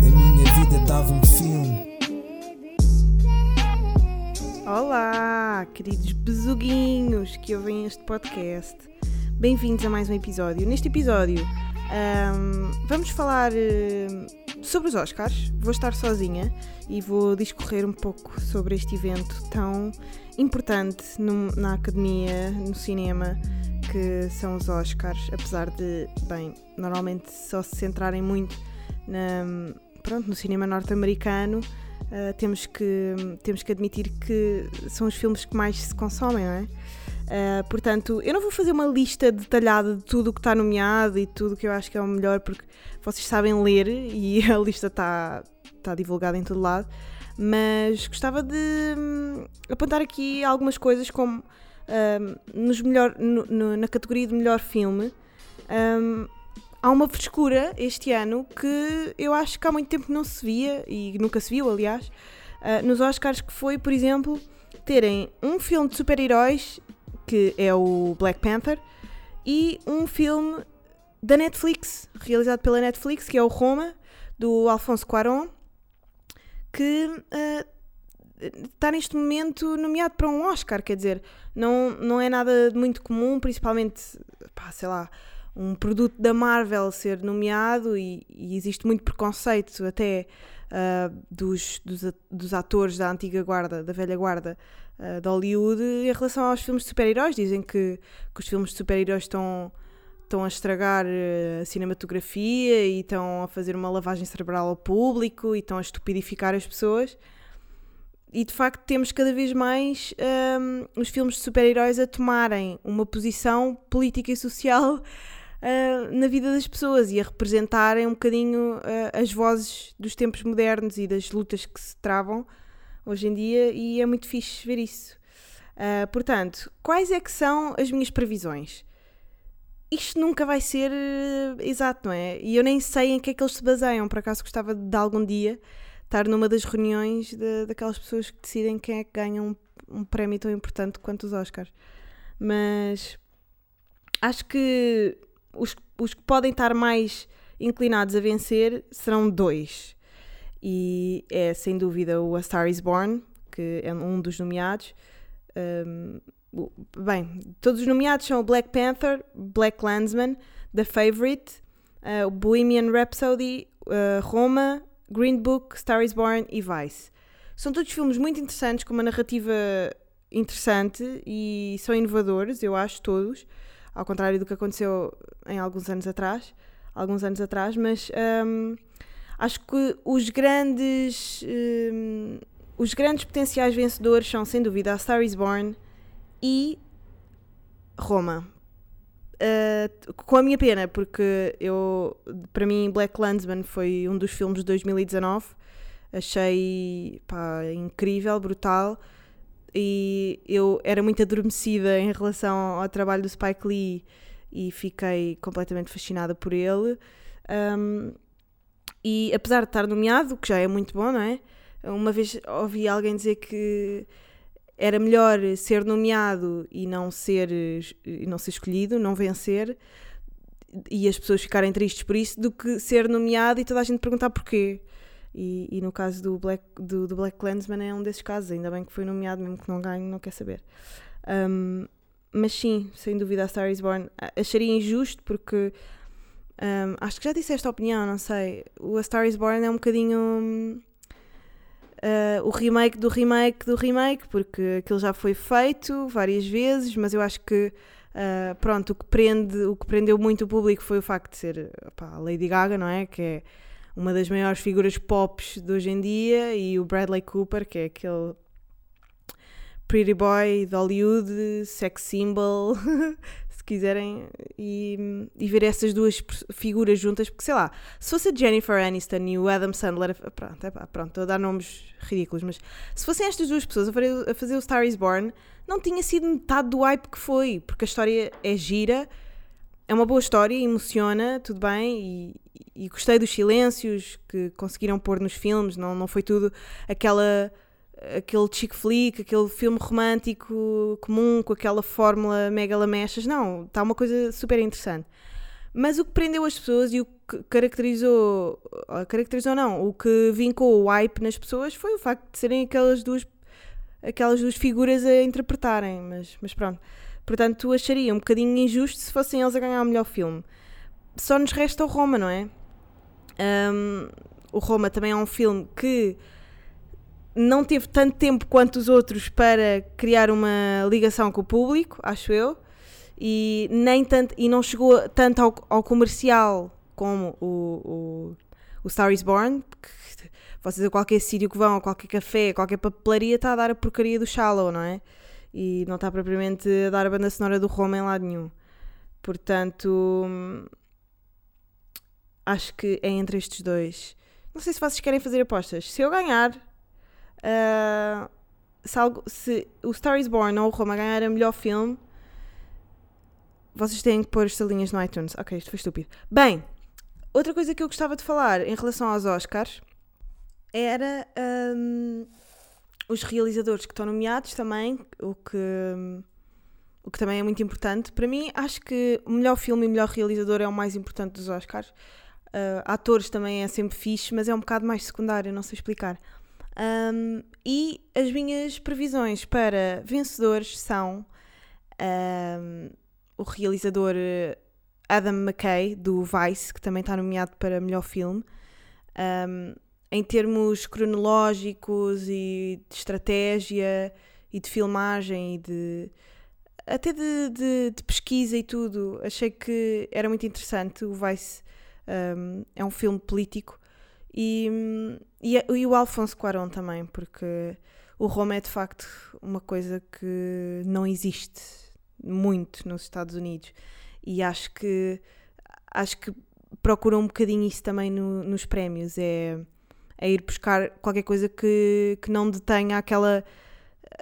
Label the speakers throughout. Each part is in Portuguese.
Speaker 1: A minha vida dava um filme.
Speaker 2: Olá, queridos besuguinhos que ouvem este podcast. Bem-vindos a mais um episódio. Neste episódio ahm, vamos falar ahm, sobre os Oscars. Vou estar sozinha e vou discorrer um pouco sobre este evento tão importante no- na academia, no cinema, que são os Oscars. Apesar de, bem, normalmente só se centrarem muito na, pronto, no cinema norte-americano. Uh, temos, que, temos que admitir que são os filmes que mais se consomem, não é? Uh, portanto, eu não vou fazer uma lista detalhada de tudo o que está nomeado e tudo o que eu acho que é o melhor, porque vocês sabem ler e a lista está está divulgada em todo lado. Mas gostava de hum, apontar aqui algumas coisas, como hum, nos melhor, no- no- na categoria de melhor filme. hum, há uma frescura este ano que eu acho que há muito tempo não se via, e nunca se viu, aliás, ah, nos Oscars, que foi, por exemplo, terem um filme de super-heróis, que é o Black Panther, e um filme da Netflix, realizado pela Netflix, que é o Roma, do Alfonso Cuarón, que ah, está neste momento nomeado para um Oscar, quer dizer, não, não é nada muito comum, principalmente, pá, sei lá, um produto da Marvel ser nomeado e, e existe muito preconceito até ah, dos, dos, dos atores da antiga guarda, da velha guarda ah, de Hollywood em relação aos filmes de super-heróis. Dizem que, que os filmes de super-heróis estão, estão a estragar eh, a cinematografia e estão a fazer uma lavagem cerebral ao público e estão a estupidificar as pessoas. E de facto temos cada vez mais ahm, os filmes de super-heróis a tomarem uma posição política e social ah, na vida das pessoas e a representarem um bocadinho ah, as vozes dos tempos modernos e das lutas que se travam hoje em dia e é muito fixe ver isso. Ah, portanto, quais é que são as minhas previsões? Isto nunca vai ser exato, não é? E eu nem sei em que é que eles se baseiam. Por acaso gostava de algum dia estar numa das reuniões de- daquelas pessoas que decidem quem é que ganha um, um prémio tão importante quanto os Oscars. Mas acho que os, os que podem estar mais inclinados a vencer serão dois. E é sem dúvida o A Star is Born, que é um dos nomeados. Um, bem, todos os nomeados são o Black Panther, Black Landsman, The Favourite, uh, Bohemian Rhapsody, uh, Roma, Green Book, Star is Born e Vice. São todos filmes muito interessantes, com uma narrativa interessante e são inovadores, eu acho, todos, ao contrário do que aconteceu em alguns anos atrás, alguns anos atrás, mas hum, acho que os grandes hum, os grandes potenciais vencedores são sem dúvida a Star is Born e Roma. Uh, com a minha pena, porque eu, para mim, Black Landsman foi um dos filmes de 2019. Achei pá, incrível, brutal. E eu era muito adormecida em relação ao trabalho do Spike Lee e fiquei completamente fascinada por ele. Um, e apesar de estar nomeado, que já é muito bom, não é? Uma vez ouvi alguém dizer que era melhor ser nomeado e não ser, e não ser escolhido, não vencer, e as pessoas ficarem tristes por isso, do que ser nomeado e toda a gente perguntar porquê. E, e no caso do Black, do, do Black Clansman é um desses casos, ainda bem que foi nomeado, mesmo que não ganhe, não quer saber. Um, mas sim, sem dúvida, a Star is Born acharia injusto porque um, acho que já disse esta opinião, não sei. O A Star is Born é um bocadinho. uh, o remake do remake do remake, porque aquilo já foi feito várias vezes, mas eu acho que uh, pronto, o que, prende, o que prendeu muito o público foi o facto de ser a Lady Gaga, não é? Que é uma das maiores figuras pops de hoje em dia, e o Bradley Cooper, que é aquele pretty boy de Hollywood, sex symbol, se quiserem, e, e ver essas duas figuras juntas, porque sei lá, se fosse a Jennifer Aniston e o Adam Sandler, pronto, epá, pronto, estou a dar nomes ridículos, mas se fossem estas duas pessoas a fazer o Star is Born, não tinha sido metade do hype que foi, porque a história é gira, é uma boa história, emociona, tudo bem, e, e gostei dos silêncios que conseguiram pôr nos filmes, não, não foi tudo aquela aquele chick flick, aquele filme romântico comum com aquela fórmula mega lamechas. Não, está uma coisa super interessante. Mas o que prendeu as pessoas e o que caracterizou, caracterizou não, o que vincou o hype nas pessoas foi o facto de serem aquelas duas, aquelas duas figuras a interpretarem. Mas, mas pronto. Portanto, acharia um bocadinho injusto se fossem eles a ganhar o melhor filme. Só nos resta o Roma, não é? Um, o Roma também é um filme que não teve tanto tempo quanto os outros para criar uma ligação com o público, acho eu, e, nem tanto, e não chegou tanto ao, ao comercial como o, o, o Star is Born. Vocês a qualquer sítio que vão, a qualquer café, a qualquer papelaria, está a dar a porcaria do Shallow, não é? E não está propriamente a dar a banda sonora do Roma em lado nenhum. Portanto, acho que é entre estes dois. Não sei se vocês querem fazer apostas. Se eu ganhar, uh, se, algo, se, o Star is Born ou o Roma ganhar a melhor filme, vocês têm que pôr estrelinhas no iTunes. Ok, isto foi estúpido. Bem, outra coisa que eu gostava de falar em relação aos Oscars era um, os realizadores que estão nomeados também, o que, o que também é muito importante. Para mim, acho que o melhor filme e o melhor realizador é o mais importante dos Oscars. Uh, atores também é sempre fixe, mas é um bocado mais secundário, não sei explicar. Um, e as minhas previsões para vencedores são um, o realizador eh, Adam McKay, do Vice, que também está nomeado para melhor filme. Um, em termos cronológicos e de estratégia e de filmagem e de até de, de, de pesquisa e tudo, achei que era muito interessante. O Vice um, é um filme político e, e, e, o Alfonso Cuarón também, porque o Roma é de facto uma coisa que não existe muito nos Estados Unidos e acho que acho que procuram um bocadinho isso também no, nos prémios é, é, ir buscar qualquer coisa que, que não detenha aquela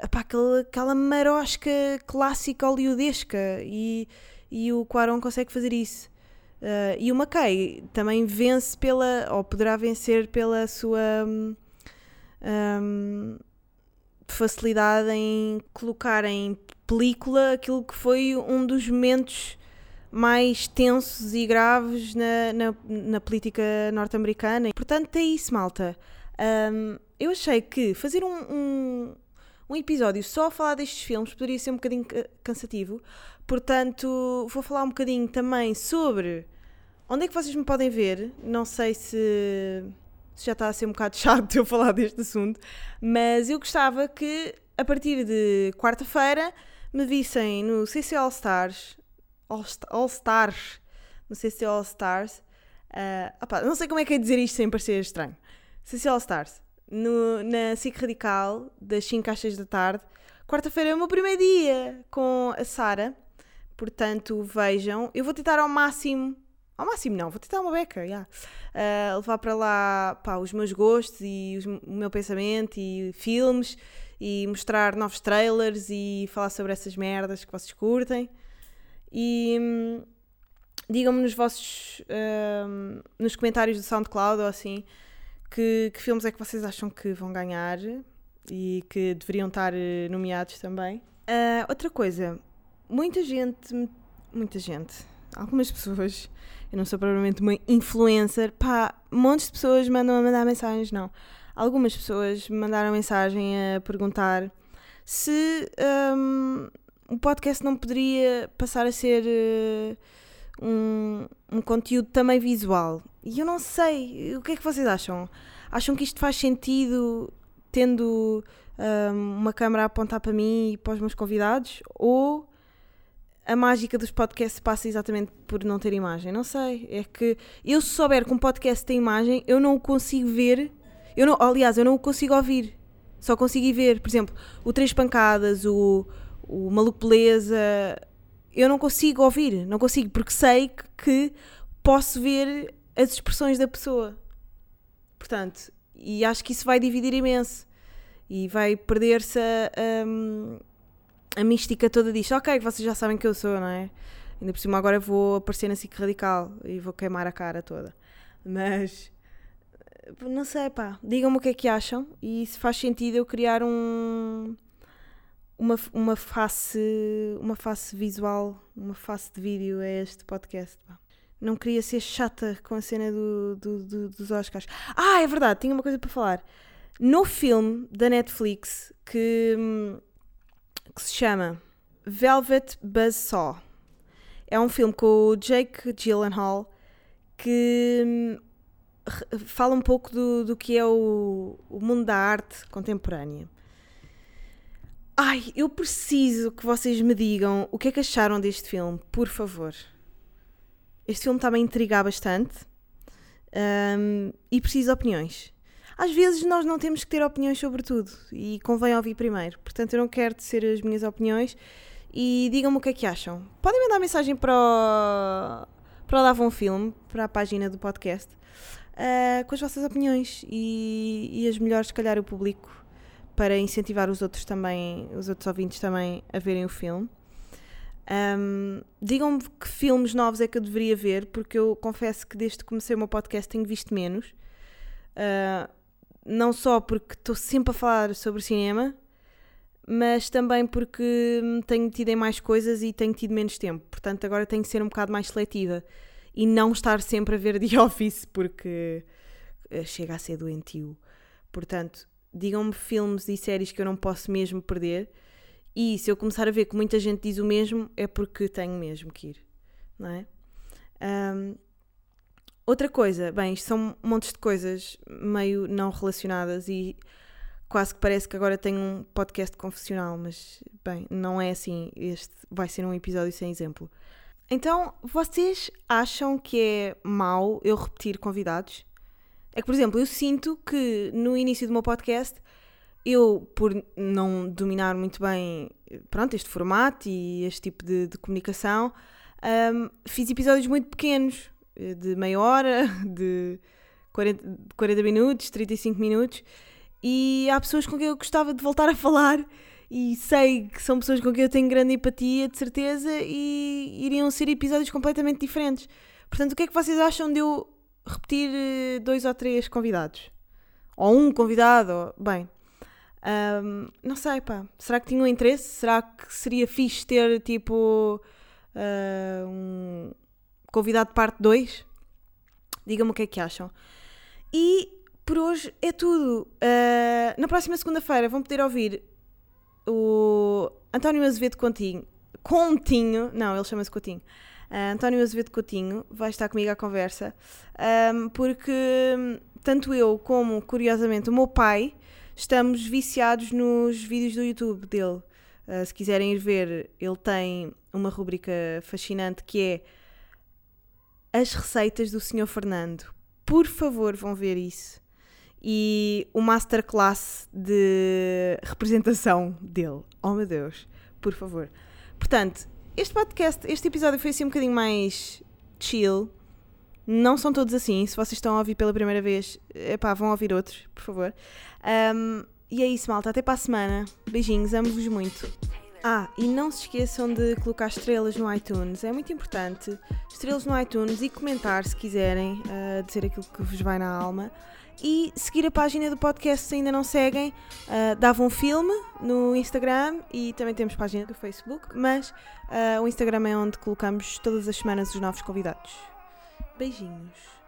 Speaker 2: aquela, aquela marosca clássica hollywoodesca. E, e o Quaron consegue fazer isso. Uh, e o McKay também vence pela, ou poderá vencer pela sua um, um, facilidade em colocar em película aquilo que foi um dos momentos mais tensos e graves na, na, na política norte-americana. Portanto, é isso, malta. Um, eu achei que fazer um, um, um, episódio só a falar destes filmes poderia ser um bocadinho cansativo. Portanto, vou falar um bocadinho também sobre Onde é que vocês me podem ver? Não sei se, se já está a ser um bocado chato eu falar deste assunto, mas eu gostava que a partir de quarta-feira me vissem no CC All Stars, All, Stars, no CC All Stars. Uh, opa, não sei como é que é dizer isto sem parecer estranho. CC All Stars, no, na SIC Radical, das 5 às 6 da tarde. Quarta-feira é o meu primeiro dia com a Sara, portanto vejam. Eu vou tentar ao máximo ao máximo não, vou tentar uma beca, yeah. uh, levar para lá pá, os meus gostos e os, o meu pensamento e filmes e mostrar novos trailers e falar sobre essas merdas que vocês curtem. E digam-me nos vossos hum, nos comentários do SoundCloud ou assim que, que, filmes é que vocês acham que vão ganhar e que deveriam estar eh, nomeados também. Uh, outra coisa, muita gente, muita gente, algumas pessoas eu não sou propriamente uma influencer, pá, montes de pessoas mandam a mandar mensagens, não. Algumas pessoas me mandaram mensagem a perguntar se um, o podcast não poderia passar a ser uh, um, um conteúdo também visual. E eu não sei, o que é que vocês acham? Acham que isto faz sentido tendo um, uma câmera a apontar para mim e para os meus convidados? Ou a mágica dos podcasts passa exatamente por não ter imagem. Não sei. É que eu, se souber que um podcast tem imagem, eu não o consigo ver. Eu não, aliás, eu não o consigo ouvir. Só consigo ver. Por exemplo, o Três Pancadas, o, o Maluco Beleza. Eu não consigo ouvir. Não consigo, porque sei que, posso ver as expressões da pessoa. Portanto, e acho que isso vai dividir imenso. E vai perder-se a. a a mística toda disto, ok, vocês já sabem que eu sou, não é? Ainda por cima agora vou aparecer na SIC Radical e vou queimar a cara toda. Mas não sei, pá. Digam-me o que é que acham e se faz sentido eu criar um. Uma, uma face uma face visual, uma face de vídeo a este podcast. Não queria ser chata com a cena do, do, do, dos Oscars. Ah, é verdade, tinha uma coisa para falar. No filme da Netflix que, que se chama Velvet Buzzsaw, é um filme com o Jake Gyllenhaal que hum, fala um pouco do, do que é o, o mundo da arte contemporânea. Ai, eu preciso que vocês me digam o que é que acharam deste filme, por favor. Este filme está-me a intrigar bastante um, e preciso de opiniões. Às vezes nós não temos que ter opiniões sobre tudo e convém ouvir primeiro. Portanto, eu não quero tecer as minhas opiniões e digam-me o que é que acham. Podem mandar mensagem para o, para o Dava um Filme, para a página do podcast, uh, com as vossas opiniões e, e as melhores, se calhar, o público para incentivar os outros também, os outros ouvintes também a verem o filme. Um, Digam-me que filmes novos é que eu deveria ver, porque eu confesso que desde que comecei o meu podcast tenho visto menos. Uh, não só porque estou sempre a falar sobre cinema, mas também porque tenho tido em mais coisas e tenho tido menos tempo. Portanto, agora tenho que ser um bocado mais seletiva e não estar sempre a ver The Office, porque eh, chega a ser doentio. Portanto, digam-me filmes e séries que eu não posso mesmo perder. E se eu começar a ver que muita gente diz o mesmo, é porque tenho mesmo que ir, não é? Um, outra coisa, bem, isto são montes de coisas meio não relacionadas e quase que parece que agora tenho um podcast confessional, mas bem, não é assim. Este vai ser um episódio sem exemplo. Então, vocês acham que é mau eu repetir convidados? É que, por exemplo, eu sinto que no início do meu podcast, eu, por não dominar muito bem pronto, este formato e este tipo de, de comunicação, um, fiz episódios muito pequenos, de meia hora, de 40, 40 minutos, 35 minutos, e há pessoas com quem eu gostava de voltar a falar e sei que são pessoas com quem eu tenho grande empatia, de certeza, e iriam ser episódios completamente diferentes. Portanto, o que é que vocês acham de eu repetir eh, dois ou três convidados? Ou um convidado? Ou... Bem, um, não sei, pá. Será que tinham interesse? Será que seria fixe ter, tipo, uh, um convidado parte 2? Digam-me o que é que acham. E por hoje é tudo. Uh, na próxima segunda-feira vão poder ouvir o António Azevedo Coutinho. Continho, não, ele chama-se Coutinho. Uh, António Azevedo Coutinho vai estar comigo à conversa, um, porque tanto eu como, curiosamente, o meu pai estamos viciados nos vídeos do YouTube dele. Uh, se quiserem ir ver, ele tem uma rubrica fascinante que é As Receitas do Sr. Fernando. Por favor, vão ver isso e o masterclass de representação dele. Oh meu Deus, por favor. Portanto, este podcast, este episódio foi assim um bocadinho mais chill. Não são todos assim. Se vocês estão a ouvir pela primeira vez, epá, vão ouvir outros, por favor. Um, e é isso, malta. Até para a semana. Beijinhos, amo-vos muito. Ah, e não se esqueçam de colocar estrelas no iTunes, é muito importante. Estrelas no iTunes e comentar se quiserem, uh, dizer aquilo que vos vai na alma e seguir a página do podcast se ainda não seguem. Uh, dava um filme no Instagram e também temos página do Facebook, mas uh, o Instagram é onde colocamos todas as semanas os novos convidados. Beijinhos.